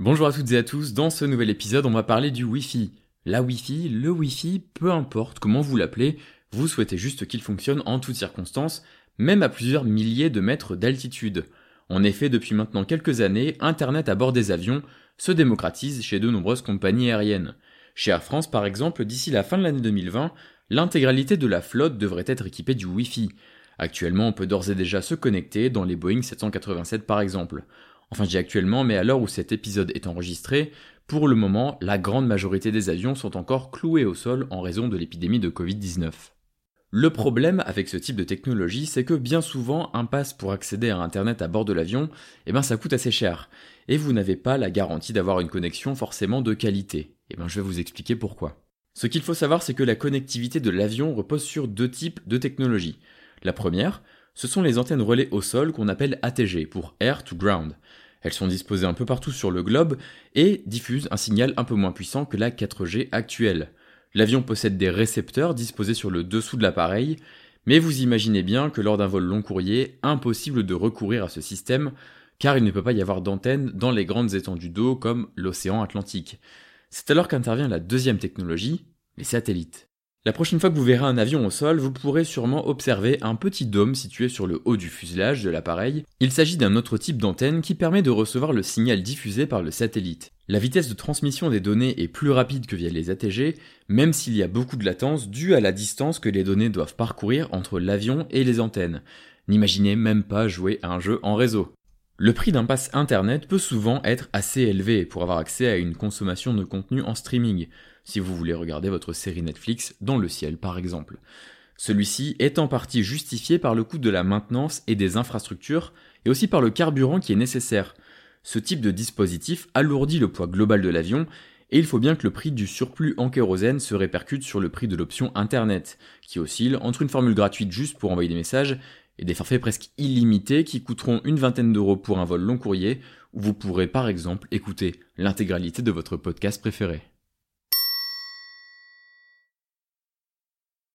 Bonjour à toutes et à tous, dans ce nouvel épisode on va parler du Wi-Fi. La Wi-Fi, le Wi-Fi, peu importe comment vous l'appelez, vous souhaitez juste qu'il fonctionne en toutes circonstances, même à plusieurs milliers de mètres d'altitude. En effet, depuis maintenant quelques années, Internet à bord des avions se démocratise chez de nombreuses compagnies aériennes. Chez Air France par exemple, d'ici la fin de l'année 2020, l'intégralité de la flotte devrait être équipée du Wi-Fi. Actuellement, on peut d'ores et déjà se connecter dans les Boeing 787 par exemple. Enfin, je actuellement, mais à l'heure où cet épisode est enregistré, pour le moment, la grande majorité des avions sont encore cloués au sol en raison de l'épidémie de Covid-19. Le problème avec ce type de technologie, c'est que bien souvent, un pass pour accéder à Internet à bord de l'avion, eh ben, ça coûte assez cher. Et vous n'avez pas la garantie d'avoir une connexion forcément de qualité. Eh ben, je vais vous expliquer pourquoi. Ce qu'il faut savoir, c'est que la connectivité de l'avion repose sur deux types de technologies. La première, ce sont les antennes relais au sol qu'on appelle ATG pour Air to Ground. Elles sont disposées un peu partout sur le globe et diffusent un signal un peu moins puissant que la 4G actuelle. L'avion possède des récepteurs disposés sur le dessous de l'appareil, mais vous imaginez bien que lors d'un vol long courrier, impossible de recourir à ce système, car il ne peut pas y avoir d'antennes dans les grandes étendues d'eau comme l'océan Atlantique. C'est alors qu'intervient la deuxième technologie, les satellites. La prochaine fois que vous verrez un avion au sol, vous pourrez sûrement observer un petit dôme situé sur le haut du fuselage de l'appareil. Il s'agit d'un autre type d'antenne qui permet de recevoir le signal diffusé par le satellite. La vitesse de transmission des données est plus rapide que via les ATG, même s'il y a beaucoup de latence due à la distance que les données doivent parcourir entre l'avion et les antennes. N'imaginez même pas jouer à un jeu en réseau. Le prix d'un pass internet peut souvent être assez élevé pour avoir accès à une consommation de contenu en streaming, si vous voulez regarder votre série Netflix dans le ciel par exemple. Celui-ci est en partie justifié par le coût de la maintenance et des infrastructures, et aussi par le carburant qui est nécessaire. Ce type de dispositif alourdit le poids global de l'avion, et il faut bien que le prix du surplus en kérosène se répercute sur le prix de l'option Internet, qui oscille entre une formule gratuite juste pour envoyer des messages et des forfaits presque illimités qui coûteront une vingtaine d'euros pour un vol long courrier où vous pourrez par exemple écouter l'intégralité de votre podcast préféré.